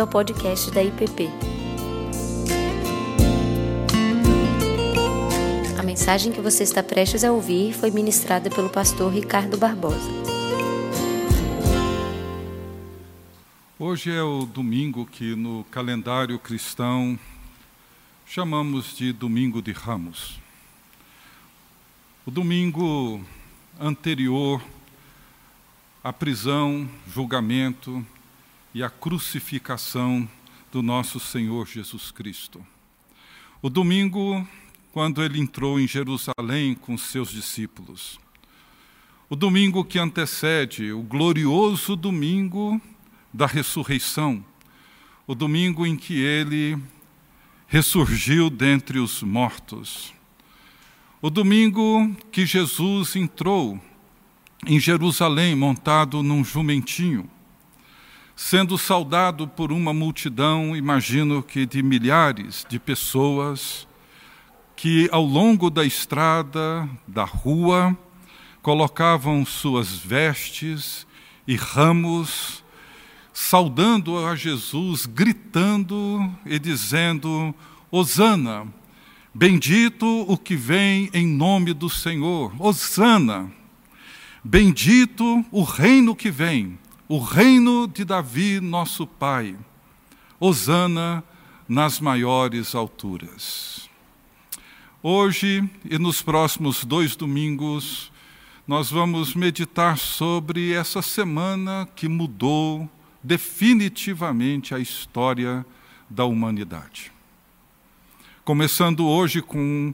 bem-vindo ao podcast da IPP. A mensagem que você está prestes a ouvir foi ministrada pelo pastor Ricardo Barbosa. Hoje é o domingo que no calendário cristão chamamos de Domingo de Ramos. O domingo anterior à prisão, julgamento e à crucificação do nosso Senhor Jesus Cristo. O domingo, quando ele entrou em Jerusalém com seus discípulos. O domingo que antecede o glorioso domingo da ressurreição, o domingo em que ele ressurgiu dentre os mortos. O domingo que Jesus entrou em Jerusalém montado num jumentinho, sendo saudado por uma multidão, imagino que de milhares de pessoas, que ao longo da estrada, da rua, colocavam suas vestes e ramos saudando a Jesus, gritando e dizendo: Hosana, bendito o que vem em nome do Senhor, Hosana, bendito o reino que vem, o reino de Davi, nosso Pai, Hosana nas maiores alturas. Hoje e nos próximos dois domingos, nós vamos meditar sobre essa semana que mudou definitivamente a história da humanidade. Começando hoje com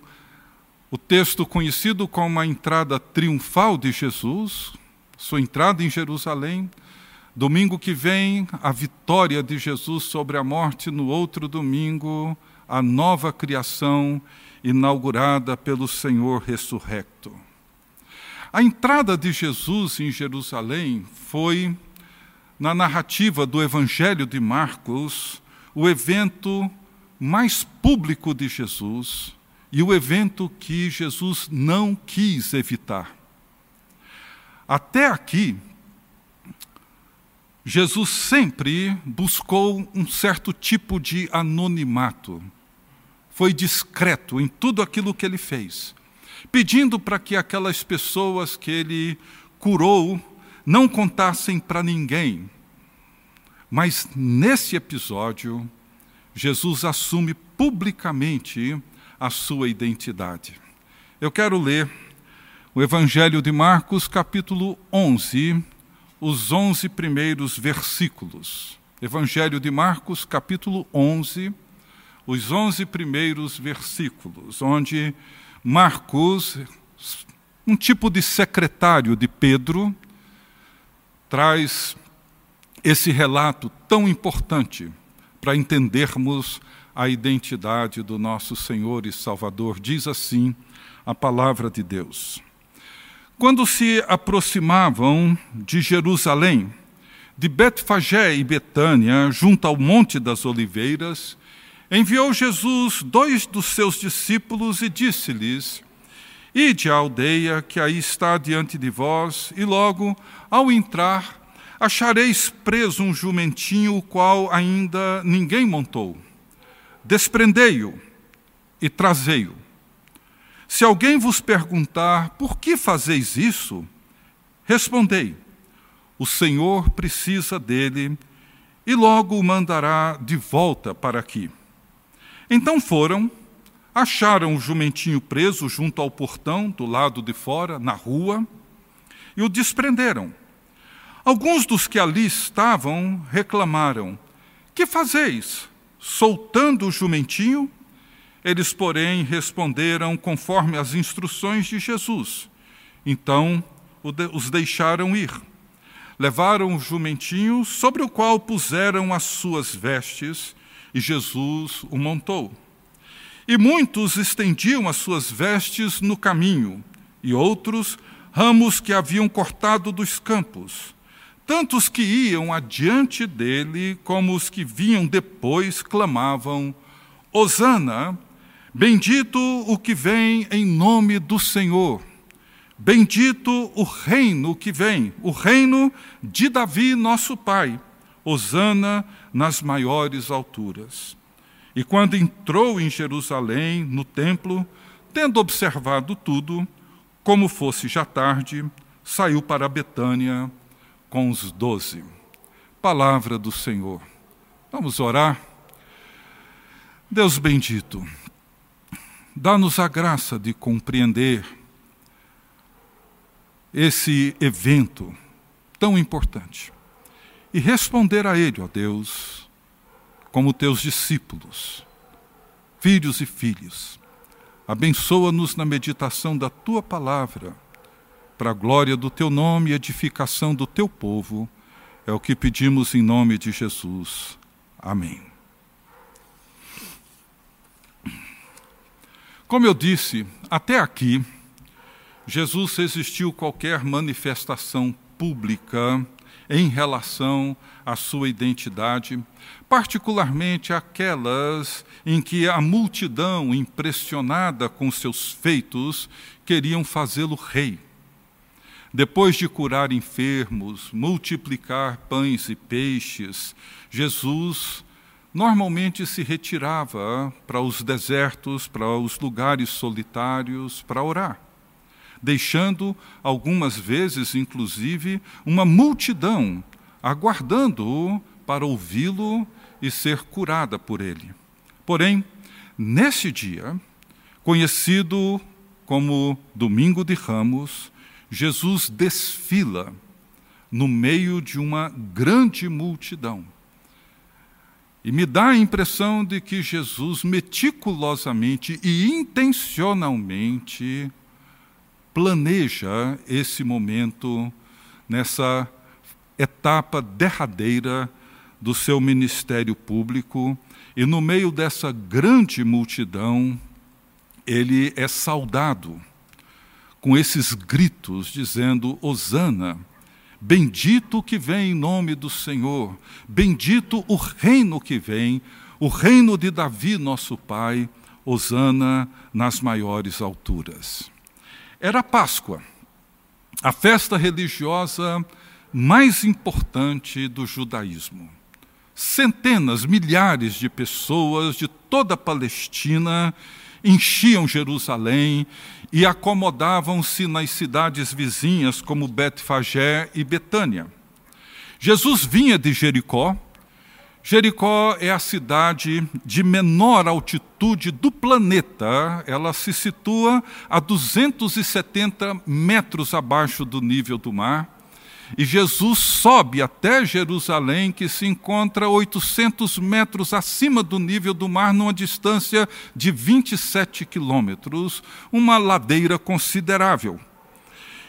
o texto conhecido como a entrada triunfal de Jesus, sua entrada em Jerusalém. Domingo que vem, a vitória de Jesus sobre a morte. No outro domingo, a nova criação inaugurada pelo Senhor ressurrecto. A entrada de Jesus em Jerusalém foi na narrativa do Evangelho de Marcos, o evento mais público de Jesus e o evento que Jesus não quis evitar. Até aqui, Jesus sempre buscou um certo tipo de anonimato. Foi discreto em tudo aquilo que ele fez, pedindo para que aquelas pessoas que ele curou não contassem para ninguém. Mas nesse episódio, Jesus assume publicamente a sua identidade. Eu quero ler o Evangelho de Marcos, capítulo 11, os 11 primeiros versículos. Evangelho de Marcos, capítulo 11, os 11 primeiros versículos, onde Marcos, um tipo de secretário de Pedro, traz esse relato tão importante para entendermos a identidade do nosso Senhor e Salvador. Diz assim a palavra de Deus. Quando se aproximavam de Jerusalém, de Betfagé e Betânia, junto ao Monte das Oliveiras, enviou Jesus dois dos seus discípulos e disse-lhes: Ide à aldeia que aí está diante de vós, e logo, ao entrar, achareis preso um jumentinho, o qual ainda ninguém montou. Desprendei-o e trazei-o. Se alguém vos perguntar por que fazeis isso, respondei: o Senhor precisa dele e logo o mandará de volta para aqui. Então foram acharam o jumentinho preso junto ao portão, do lado de fora, na rua, e o desprenderam. Alguns dos que ali estavam reclamaram: Que fazeis? Soltando o jumentinho? Eles, porém, responderam conforme as instruções de Jesus. Então os deixaram ir. Levaram o jumentinho, sobre o qual puseram as suas vestes, e Jesus o montou. E muitos estendiam as suas vestes no caminho, e outros ramos que haviam cortado dos campos. Tanto os que iam adiante dele, como os que vinham depois, clamavam: Hosana, bendito o que vem em nome do Senhor. Bendito o reino que vem, o reino de Davi, nosso pai. Hosana nas maiores alturas. E quando entrou em Jerusalém, no templo, tendo observado tudo, como fosse já tarde, saiu para Betânia com os doze. Palavra do Senhor. Vamos orar. Deus bendito, dá-nos a graça de compreender esse evento tão importante e responder a ele, ó Deus, como teus discípulos, filhos e filhas. Abençoa-nos na meditação da tua palavra, para a glória do teu nome e edificação do teu povo. É o que pedimos em nome de Jesus. Amém. Como eu disse, até aqui, Jesus resistiu qualquer manifestação pública em relação à sua identidade, particularmente aquelas em que a multidão, impressionada com seus feitos, queriam fazê-lo rei. Depois de curar enfermos, multiplicar pães e peixes, Jesus normalmente se retirava para os desertos, para os lugares solitários, para orar, deixando algumas vezes, inclusive, uma multidão aguardando-o para ouvi-lo e ser curada por ele. Porém, nesse dia, conhecido como Domingo de Ramos, Jesus desfila no meio de uma grande multidão e me dá a impressão de que Jesus meticulosamente e intencionalmente planeja esse momento nessa etapa derradeira do seu ministério público, e no meio dessa grande multidão, ele é saudado com esses gritos dizendo: Hosana Bendito o que vem em nome do Senhor, bendito o reino que vem, o reino de Davi, nosso pai, Hosana nas maiores alturas. Era Páscoa, a festa religiosa mais importante do judaísmo. Centenas, milhares de pessoas de toda a Palestina enchiam Jerusalém e acomodavam-se nas cidades vizinhas como Betfagé e Betânia. Jesus vinha de Jericó. Jericó é a cidade de menor altitude do planeta. Ela se situa a 270 metros abaixo do nível do mar. E Jesus sobe até Jerusalém, que se encontra 800 metros acima do nível do mar, numa distância de 27 quilômetros, uma ladeira considerável.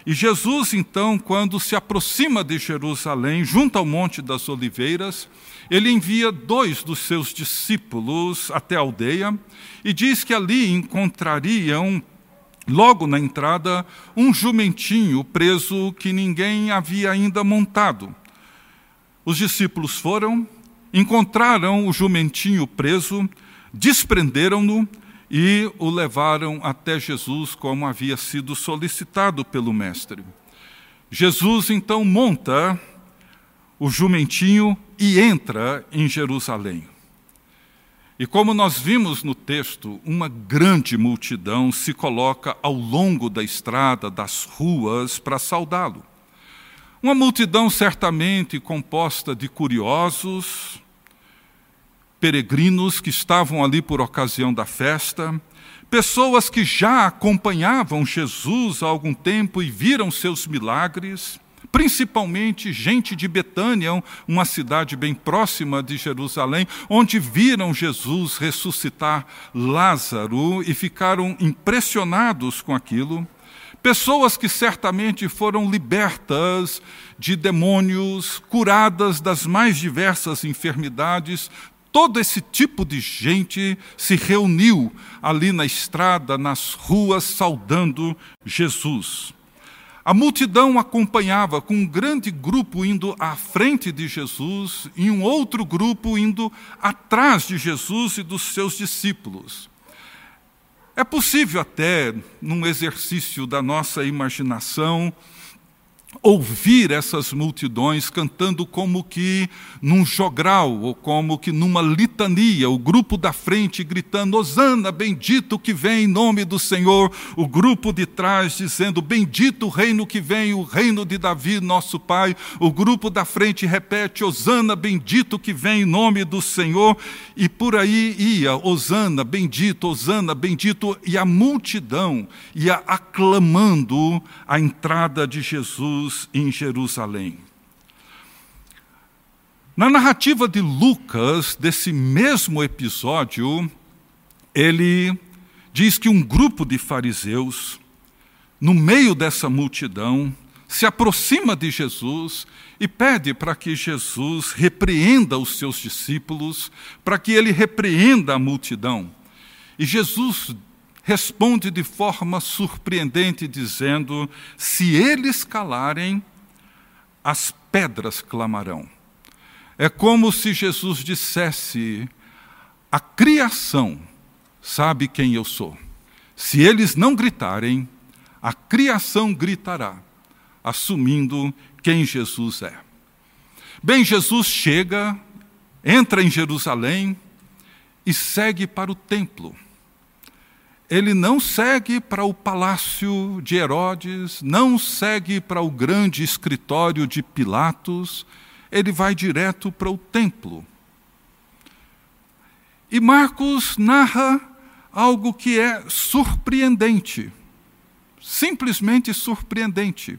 E Jesus, então, quando se aproxima de Jerusalém, junto ao Monte das Oliveiras, ele envia dois dos seus discípulos até a aldeia e diz que ali encontrariam logo na entrada, um jumentinho preso que ninguém havia ainda montado. Os discípulos foram, encontraram o jumentinho preso, desprenderam-no e o levaram até Jesus, como havia sido solicitado pelo Mestre. Jesus então monta o jumentinho e entra em Jerusalém. E como nós vimos no texto, uma grande multidão se coloca ao longo da estrada, das ruas, para saudá-lo. Uma multidão certamente composta de curiosos, peregrinos que estavam ali por ocasião da festa, pessoas que já acompanhavam Jesus há algum tempo e viram seus milagres, principalmente gente de Betânia, uma cidade bem próxima de Jerusalém, onde viram Jesus ressuscitar Lázaro e ficaram impressionados com aquilo. Pessoas que certamente foram libertas de demônios, curadas das mais diversas enfermidades, todo esse tipo de gente se reuniu ali na estrada, nas ruas, saudando Jesus. A multidão acompanhava com um grande grupo indo à frente de Jesus e um outro grupo indo atrás de Jesus e dos seus discípulos. É possível até, num exercício da nossa imaginação, ouvir essas multidões cantando como que num jogral ou como que numa litania, o grupo da frente gritando: Hosana, bendito que vem em nome do Senhor, o grupo de trás dizendo: Bendito o reino que vem, o reino de Davi, nosso pai. O grupo da frente repete: Hosana, bendito que vem em nome do Senhor. E por aí ia: Hosana, bendito, Hosana, bendito. E a multidão ia aclamando a entrada de Jesus Jesus em Jerusalém. Na narrativa de Lucas, desse mesmo episódio, ele diz que um grupo de fariseus, no meio dessa multidão, se aproxima de Jesus e pede para que Jesus repreenda os seus discípulos, para que ele repreenda a multidão. E Jesus responde de forma surpreendente, dizendo: Se eles calarem, as pedras clamarão. É como se Jesus dissesse: A criação sabe quem eu sou. Se eles não gritarem, a criação gritará, assumindo quem Jesus é. Bem, Jesus chega, entra em Jerusalém e segue para o templo ele não segue para o palácio de Herodes, não segue para o grande escritório de Pilatos, ele vai direto para o templo. E Marcos narra algo que é surpreendente, simplesmente surpreendente.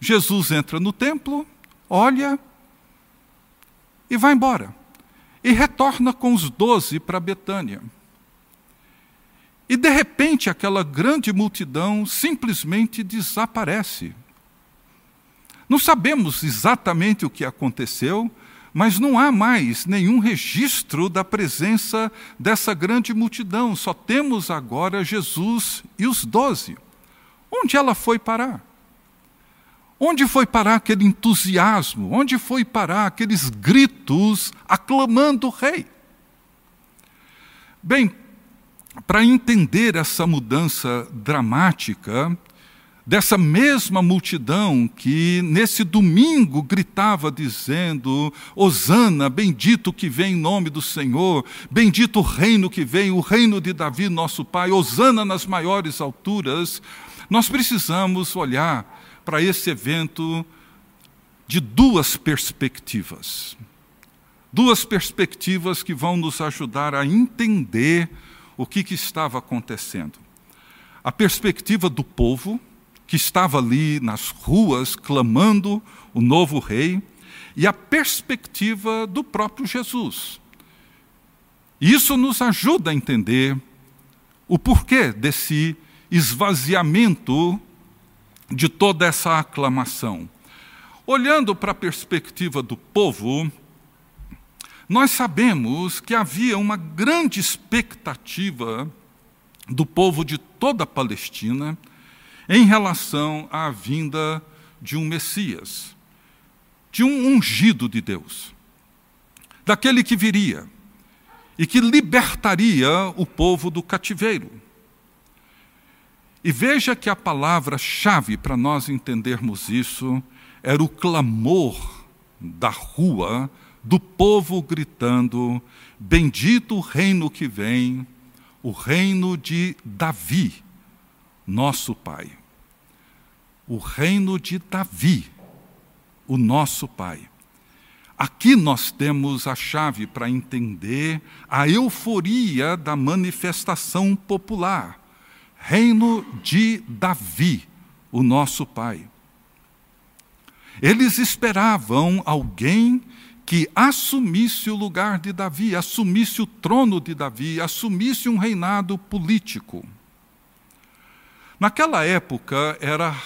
Jesus entra no templo, olha e vai embora. E retorna com os doze para Betânia. E de repente aquela grande multidão simplesmente desaparece. Não sabemos exatamente o que aconteceu, mas não há mais nenhum registro da presença dessa grande multidão. Só temos agora Jesus e os doze. Onde ela foi parar? Onde foi parar aquele entusiasmo? Onde foi parar aqueles gritos aclamando o rei? Bem, para entender essa mudança dramática dessa mesma multidão que nesse domingo gritava dizendo: Hosana, bendito que vem em nome do Senhor, bendito o reino que vem, o reino de Davi, nosso pai, Hosana nas maiores alturas. Nós precisamos olhar para esse evento de duas perspectivas. Duas perspectivas que vão nos ajudar a entender o que, que estava acontecendo. A perspectiva do povo, que estava ali nas ruas clamando o novo rei, e a perspectiva do próprio Jesus. Isso nos ajuda a entender o porquê desse esvaziamento de toda essa aclamação. Olhando para a perspectiva do povo, nós sabemos que havia uma grande expectativa do povo de toda a Palestina em relação à vinda de um Messias, de um ungido de Deus, daquele que viria e que libertaria o povo do cativeiro. E veja que a palavra-chave para nós entendermos isso era o clamor da rua do povo gritando: Bendito o reino que vem, o reino de Davi, nosso Pai. O reino de Davi, o nosso Pai. Aqui nós temos a chave para entender a euforia da manifestação popular. Reino de Davi, o nosso Pai. Eles esperavam alguém que assumisse o lugar de Davi, assumisse o trono de Davi, assumisse um reinado político. Naquela época era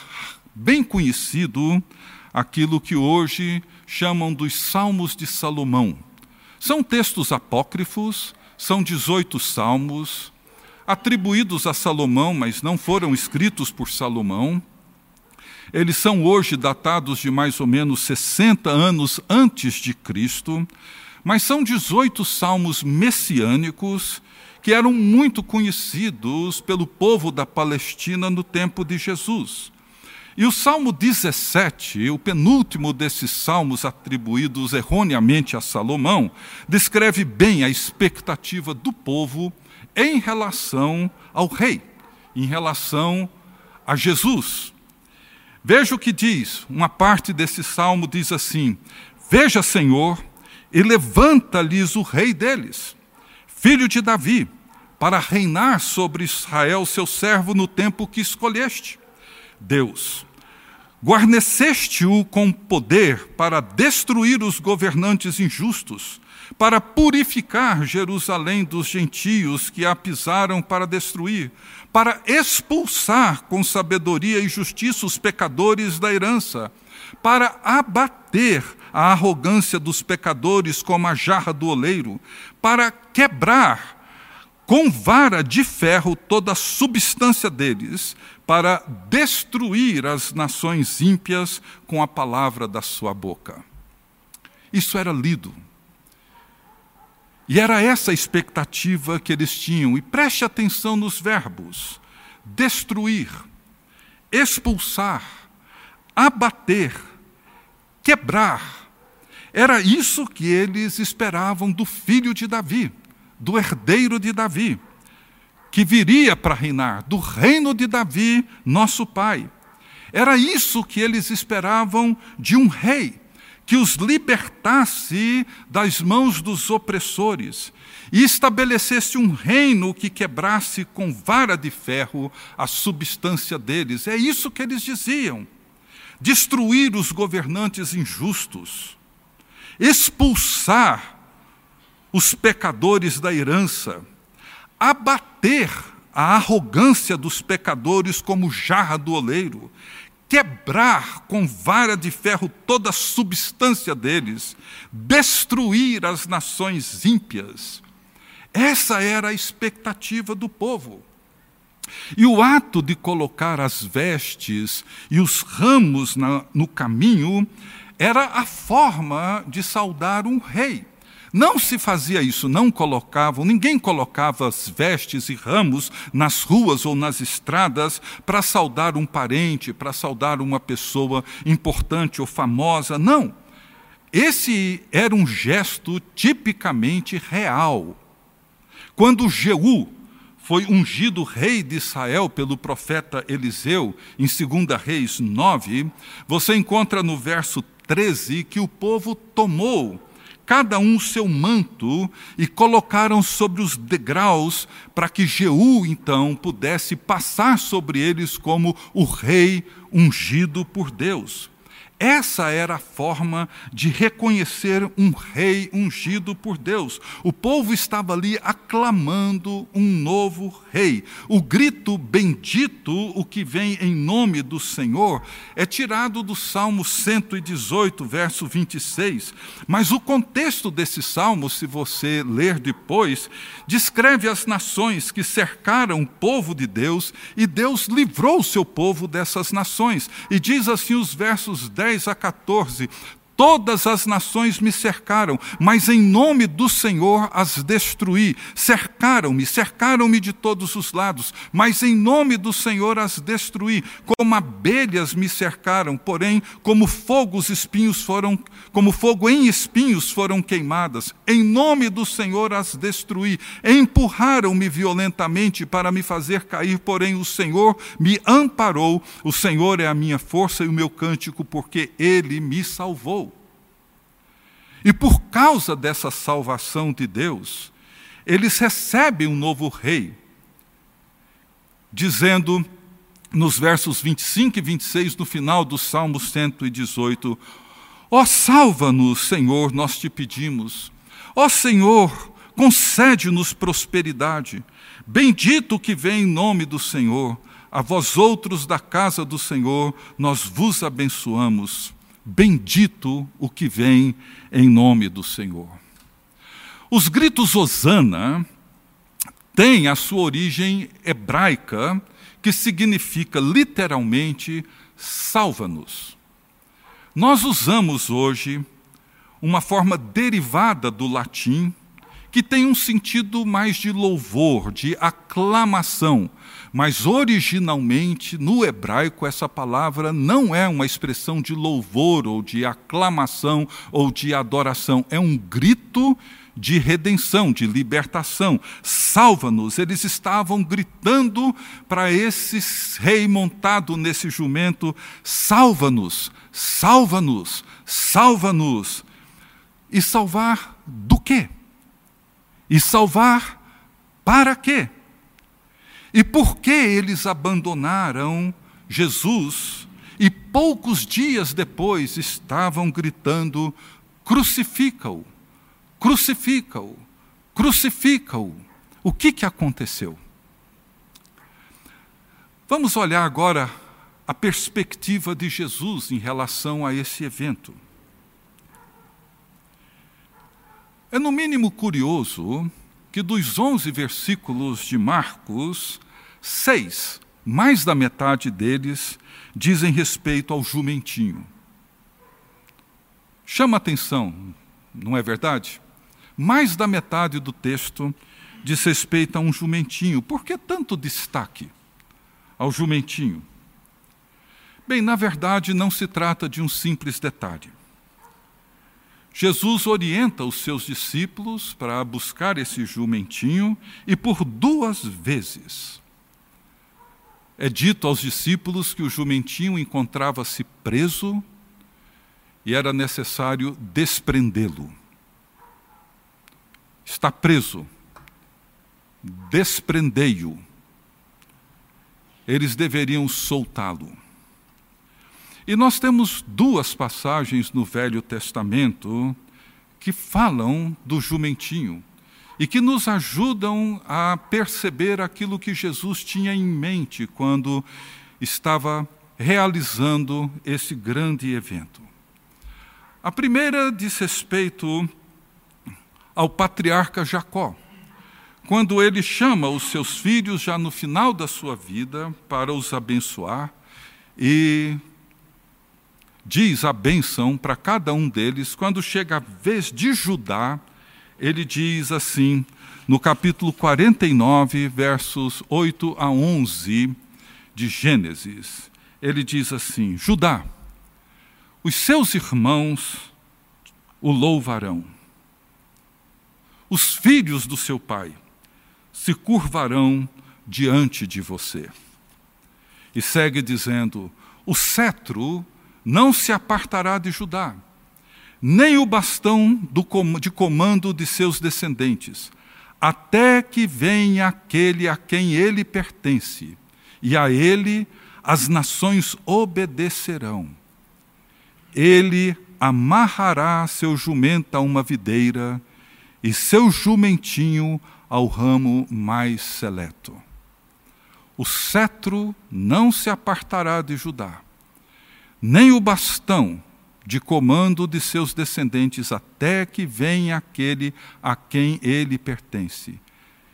bem conhecido aquilo que hoje chamam dos Salmos de Salomão. São textos apócrifos, são 18 salmos, atribuídos a Salomão, mas não foram escritos por Salomão. Eles são hoje datados de mais ou menos 60 anos antes de Cristo, mas são 18 salmos messiânicos que eram muito conhecidos pelo povo da Palestina no tempo de Jesus. E o Salmo 17, o penúltimo desses salmos atribuídos erroneamente a Salomão, descreve bem a expectativa do povo em relação ao rei, em relação a Jesus. Veja o que diz, uma parte desse salmo diz assim: Veja, Senhor, e levanta-lhes o rei deles, filho de Davi, para reinar sobre Israel, seu servo, no tempo que escolheste. Deus, guarneceste-o com poder para destruir os governantes injustos, para purificar Jerusalém dos gentios que a pisaram para destruir, para expulsar com sabedoria e justiça os pecadores da herança, para abater a arrogância dos pecadores como a jarra do oleiro, para quebrar com vara de ferro toda a substância deles, para destruir as nações ímpias com a palavra da sua boca. Isso era lido. E era essa a expectativa que eles tinham. E preste atenção nos verbos: destruir, expulsar, abater, quebrar. Era isso que eles esperavam do filho de Davi, do herdeiro de Davi, que viria para reinar, do reino de Davi, nosso pai. Era isso que eles esperavam de um rei, que os libertasse das mãos dos opressores e estabelecesse um reino que quebrasse com vara de ferro a substância deles. É isso que eles diziam destruir os governantes injustos, expulsar os pecadores da herança, abater a arrogância dos pecadores como jarra do oleiro, quebrar com vara de ferro toda a substância deles, destruir as nações ímpias. Essa era a expectativa do povo. E o ato de colocar as vestes e os ramos na, no caminho era a forma de saudar um rei. Não se fazia isso, não colocavam, ninguém colocava as vestes e ramos nas ruas ou nas estradas para saudar um parente, para saudar uma pessoa importante ou famosa. Não. Esse era um gesto tipicamente real. Quando Jeú, foi ungido rei de Israel pelo profeta Eliseu, em 2 Reis 9, você encontra no verso 13 que o povo tomou cada um seu manto e colocaram sobre os degraus para que Jeú então pudesse passar sobre eles como o rei ungido por Deus. Essa era a forma de reconhecer um rei ungido por Deus. O povo estava ali aclamando um novo rei. O grito bendito, o que vem em nome do Senhor, é tirado do Salmo 118, verso 26. Mas o contexto desse salmo, se você ler depois, descreve as nações que cercaram o povo de Deus e Deus livrou o seu povo dessas nações. E diz assim os versos 10 10 a 14: Todas as nações me cercaram, mas em nome do Senhor as destruí. Cercaram-me, cercaram-me de todos os lados, mas em nome do Senhor as destruí. Como abelhas me cercaram, porém, como fogo os espinhos foram, como fogo em espinhos foram queimadas. Em nome do Senhor as destruí. Empurraram-me violentamente para me fazer cair, porém o Senhor me amparou. O Senhor é a minha força e o meu cântico, porque ele me salvou. E por causa dessa salvação de Deus, eles recebem um novo rei, dizendo nos versos 25 e 26 no final do Salmo 118: Ó, oh, salva-nos, Senhor, nós te pedimos. Ó oh, Senhor, concede-nos prosperidade. Bendito que vem em nome do Senhor. A vós outros da casa do Senhor, nós vos abençoamos. Bendito o que vem em nome do Senhor. Os gritos Osana têm a sua origem hebraica, que significa literalmente salva-nos. Nós usamos hoje uma forma derivada do latim que tem um sentido mais de louvor, de aclamação. Mas originalmente, no hebraico, essa palavra não é uma expressão de louvor ou de aclamação ou de adoração, é um grito de redenção, de libertação. Salva-nos. Eles estavam gritando para esse rei montado nesse jumento: salva-nos, salva-nos, salva-nos. E salvar do quê? E salvar para quê? E por que eles abandonaram Jesus e poucos dias depois estavam gritando: crucifica-o, crucifica-o, crucifica-o? O que, que aconteceu? Vamos olhar agora a perspectiva de Jesus em relação a esse evento. É no mínimo curioso que dos 11 versículos de Marcos, seis, mais da metade deles, dizem respeito ao jumentinho. Chama atenção, não é verdade? Mais da metade do texto diz respeito a um jumentinho. Por que tanto destaque ao jumentinho? Bem, na verdade, não se trata de um simples detalhe. Jesus orienta os seus discípulos para buscar esse jumentinho e por duas vezes é dito aos discípulos que o jumentinho encontrava-se preso e era necessário desprendê-lo. Está preso, desprendei-o. Eles deveriam soltá-lo. E nós temos duas passagens no Velho Testamento que falam do jumentinho e que nos ajudam a perceber aquilo que Jesus tinha em mente quando estava realizando esse grande evento. A primeira diz respeito ao patriarca Jacó, quando ele chama os seus filhos já no final da sua vida para os abençoar e diz a benção para cada um deles. Quando chega a vez de Judá, ele diz assim, no capítulo 49, versos 8 a 11 de Gênesis, ele diz assim: Judá, os seus irmãos o louvarão, os filhos do seu pai se curvarão diante de você. E segue dizendo: o cetro não se apartará de Judá, nem o bastão de comando de seus descendentes, até que venha aquele a quem ele pertence, e a ele as nações obedecerão. Ele amarrará seu jumento a uma videira e seu jumentinho ao ramo mais seleto. O cetro não se apartará de Judá nem o bastão de comando de seus descendentes, até que venha aquele a quem ele pertence.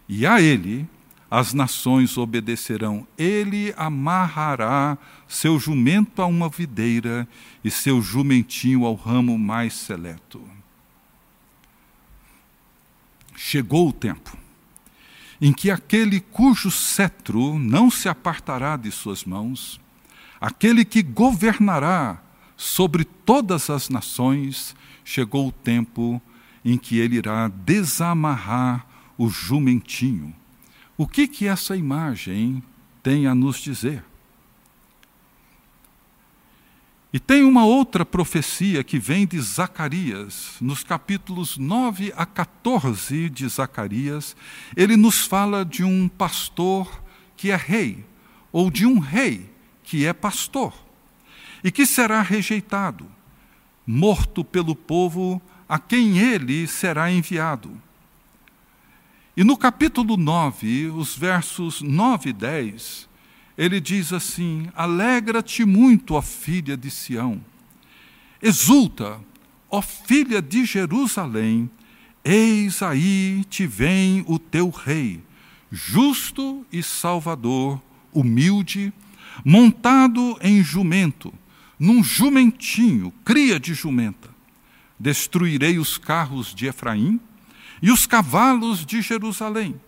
E a ele as nações obedecerão. Ele amarrará seu jumento a uma videira e seu jumentinho ao ramo mais seleto. Chegou o tempo em que aquele cujo cetro não se apartará de suas mãos, aquele que governará sobre todas as nações, chegou o tempo em que ele irá desamarrar o jumentinho. O que que essa imagem tem a nos dizer? E tem uma outra profecia que vem de Zacarias, nos capítulos 9 a 14 de Zacarias, ele nos fala de um pastor que é rei, ou de um rei que é pastor e que será rejeitado, morto pelo povo a quem ele será enviado. E no capítulo 9, os versos 9 e 10, ele diz assim: Alegra-te muito, ó filha de Sião, exulta, ó filha de Jerusalém, eis aí te vem o teu rei, justo e salvador, humilde montado em jumento, num jumentinho, cria de jumenta. Destruirei os carros de Efraim e os cavalos de Jerusalém,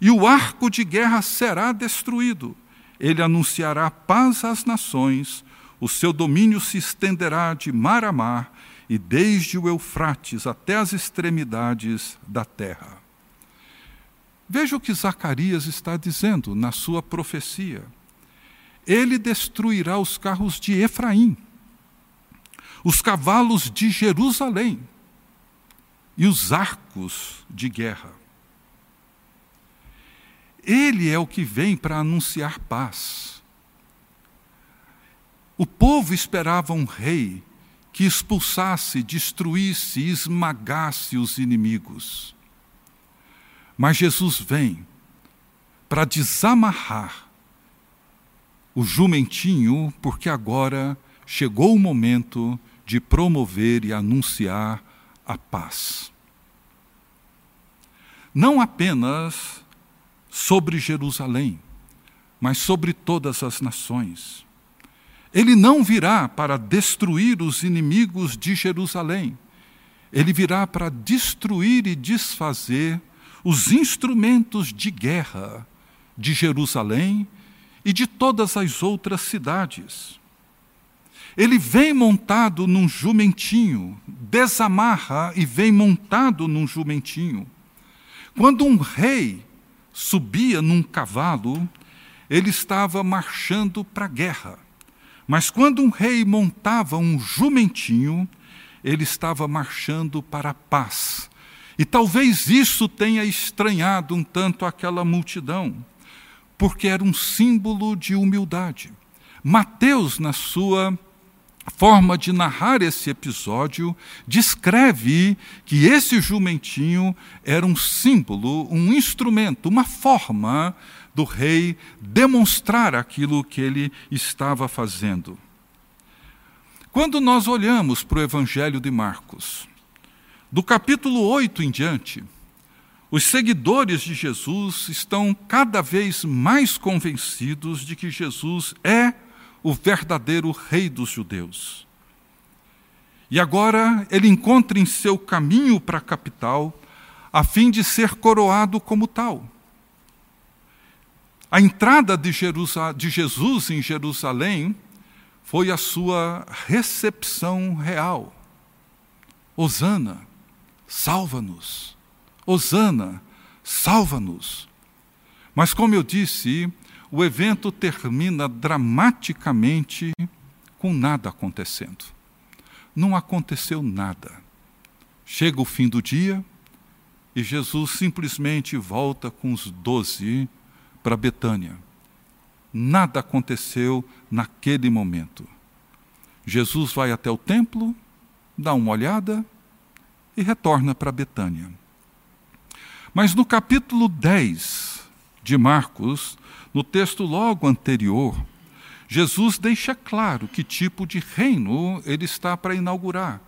e o arco de guerra será destruído. Ele anunciará paz às nações, o seu domínio se estenderá de mar a mar e desde o Eufrates até as extremidades da terra. Veja o que Zacarias está dizendo na sua profecia. Ele destruirá os carros de Efraim, os cavalos de Jerusalém e os arcos de guerra. Ele é o que vem para anunciar paz. O povo esperava um rei que expulsasse, destruísse, esmagasse os inimigos. Mas Jesus vem para desamarrar o jumentinho, porque agora chegou o momento de promover e anunciar a paz. Não apenas sobre Jerusalém, mas sobre todas as nações. Ele não virá para destruir os inimigos de Jerusalém, ele virá para destruir e desfazer os instrumentos de guerra de Jerusalém e de todas as outras cidades. Ele vem montado num jumentinho, desamarra e vem montado num jumentinho. Quando um rei subia num cavalo, ele estava marchando para a guerra. Mas quando um rei montava um jumentinho, ele estava marchando para a paz, e talvez isso tenha estranhado um tanto aquela multidão, porque era um símbolo de humildade. Mateus, na sua forma de narrar esse episódio, descreve que esse jumentinho era um símbolo, um instrumento, uma forma do rei demonstrar aquilo que ele estava fazendo. Quando nós olhamos para o Evangelho de Marcos, do capítulo 8 em diante, os seguidores de Jesus estão cada vez mais convencidos de que Jesus é o verdadeiro rei dos judeus. E agora ele encontra em seu caminho para a capital a fim de ser coroado como tal. A entrada de, de Jesus em Jerusalém foi a sua recepção real. Hosana salva-nos. Hosana, salva-nos. Mas, como eu disse, o evento termina dramaticamente com nada acontecendo. Não aconteceu nada. Chega o fim do dia e Jesus simplesmente volta com os doze para Betânia. Nada aconteceu naquele momento. Jesus vai até o templo, dá uma olhada e retorna para Betânia. Mas no capítulo 10 de Marcos, no texto logo anterior, Jesus deixa claro que tipo de reino ele está para inaugurar.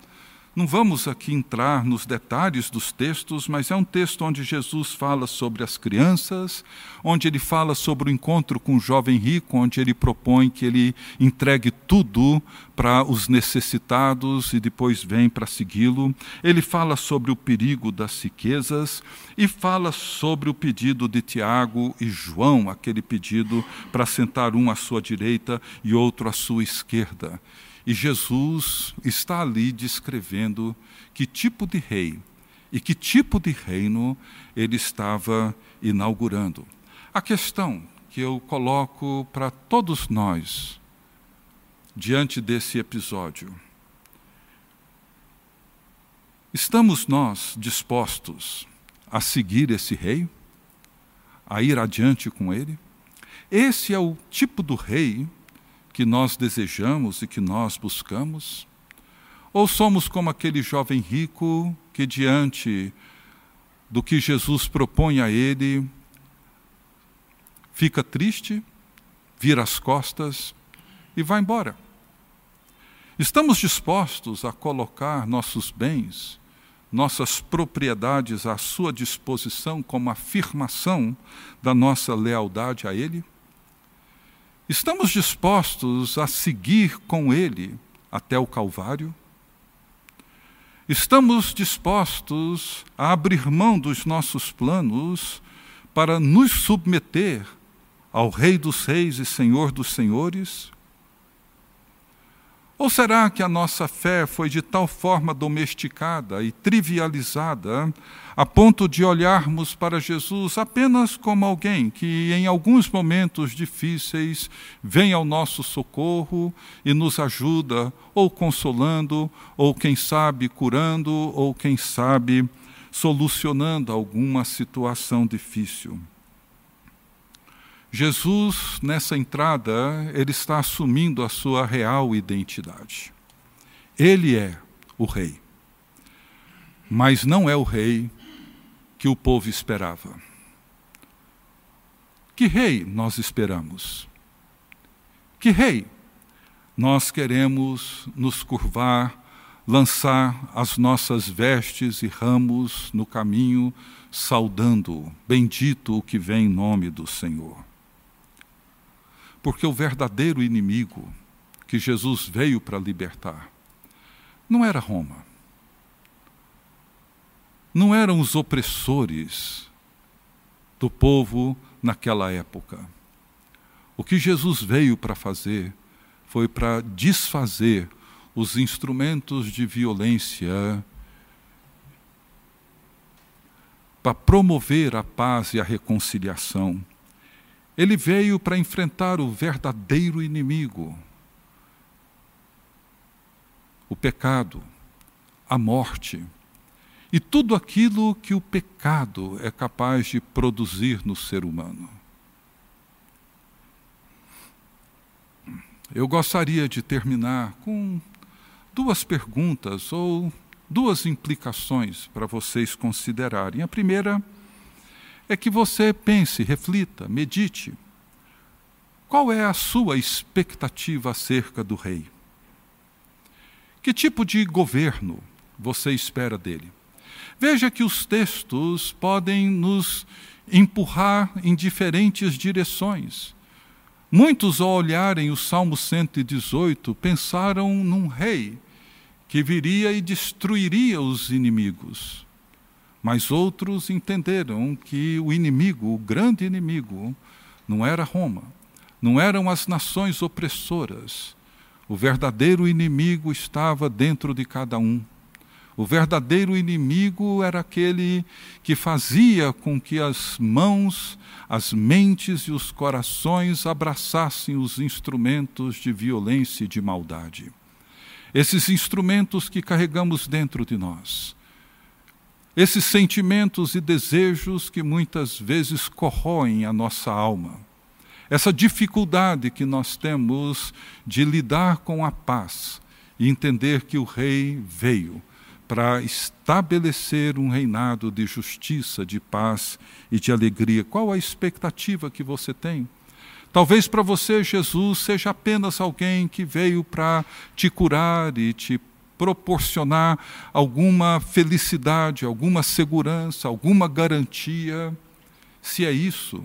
Não vamos aqui entrar nos detalhes dos textos, mas é um texto onde Jesus fala sobre as crianças, onde ele fala sobre o encontro com o jovem rico, onde ele propõe que ele entregue tudo para os necessitados e depois vem para segui-lo. Ele fala sobre o perigo das riquezas e fala sobre o pedido de Tiago e João, aquele pedido para sentar um à sua direita e outro à sua esquerda. E Jesus está ali descrevendo que tipo de rei e que tipo de reino ele estava inaugurando. A questão que eu coloco para todos nós diante desse episódio: estamos nós dispostos a seguir esse rei? A ir adiante com ele? Esse é o tipo do rei que nós desejamos e que nós buscamos? Ou somos como aquele jovem rico que, diante do que Jesus propõe a ele, fica triste, vira as costas e vai embora? Estamos dispostos a colocar nossos bens, nossas propriedades à sua disposição como afirmação da nossa lealdade a Ele? Estamos dispostos a seguir com Ele até o Calvário? Estamos dispostos a abrir mão dos nossos planos para nos submeter ao Rei dos Reis e Senhor dos Senhores? Ou será que a nossa fé foi de tal forma domesticada e trivializada a ponto de olharmos para Jesus apenas como alguém que, em alguns momentos difíceis, vem ao nosso socorro e nos ajuda, ou consolando, ou quem sabe curando, ou quem sabe solucionando alguma situação difícil? Jesus, nessa entrada, ele está assumindo a sua real identidade. Ele é o rei. Mas não é o rei que o povo esperava. Que rei nós esperamos? Que rei nós queremos nos curvar, lançar as nossas vestes e ramos no caminho, saudando, bendito o que vem em nome do Senhor. Porque o verdadeiro inimigo que Jesus veio para libertar não era Roma. Não eram os opressores do povo naquela época. O que Jesus veio para fazer foi para desfazer os instrumentos de violência, para promover a paz e a reconciliação ele veio para enfrentar o verdadeiro inimigo, o pecado, a morte e tudo aquilo que o pecado é capaz de produzir no ser humano. Eu gostaria de terminar com duas perguntas ou duas implicações para vocês considerarem. A primeira é que você pense, reflita, medite. Qual é a sua expectativa acerca do rei? Que tipo de governo você espera dele? Veja que os textos podem nos empurrar em diferentes direções. Muitos, ao olharem o Salmo 118, pensaram num rei que viria e destruiria os inimigos. Mas outros entenderam que o inimigo, o grande inimigo, não era Roma, não eram as nações opressoras. O verdadeiro inimigo estava dentro de cada um. O verdadeiro inimigo era aquele que fazia com que as mãos, as mentes e os corações abraçassem os instrumentos de violência e de maldade. Esses instrumentos que carregamos dentro de nós esses sentimentos e desejos que muitas vezes corroem a nossa alma, essa dificuldade que nós temos de lidar com a paz e entender que o Rei veio para estabelecer um reinado de justiça, de paz e de alegria. Qual a expectativa que você tem? Talvez para você Jesus seja apenas alguém que veio para te curar e te proporcionar alguma felicidade, alguma segurança, alguma garantia. Se é isso,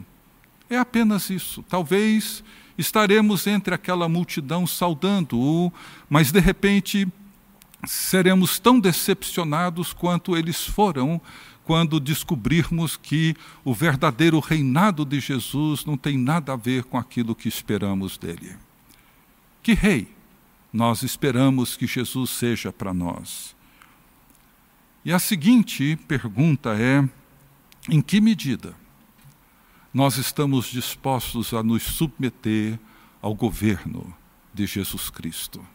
é apenas isso. Talvez estaremos entre aquela multidão saudando-o, mas de repente seremos tão decepcionados quanto eles foram quando descobrirmos que o verdadeiro reinado de Jesus não tem nada a ver com aquilo que esperamos dele. Que rei? Nós esperamos que Jesus seja para nós. E a seguinte pergunta é: em que medida nós estamos dispostos a nos submeter ao governo de Jesus Cristo?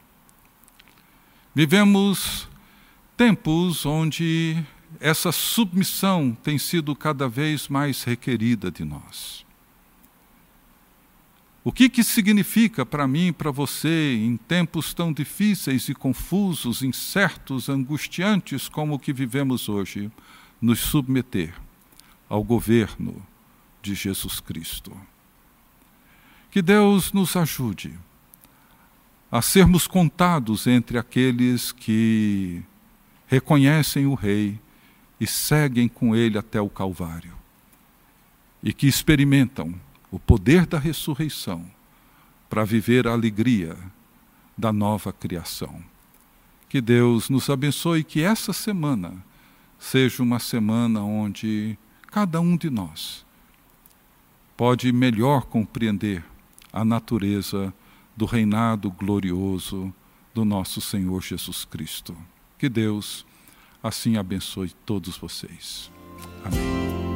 Vivemos tempos onde essa submissão tem sido cada vez mais requerida de nós. O que, que significa para mim e para você, em tempos tão difíceis e confusos, incertos, angustiantes como o que vivemos hoje, nos submeter ao governo de Jesus Cristo? Que Deus nos ajude a sermos contados entre aqueles que reconhecem o Rei e seguem com ele até o Calvário, e que experimentam o poder da ressurreição para viver a alegria da nova criação. Que Deus nos abençoe e que essa semana seja uma semana onde cada um de nós pode melhor compreender a natureza do reinado glorioso do nosso Senhor Jesus Cristo. Que Deus assim abençoe todos vocês. Amém.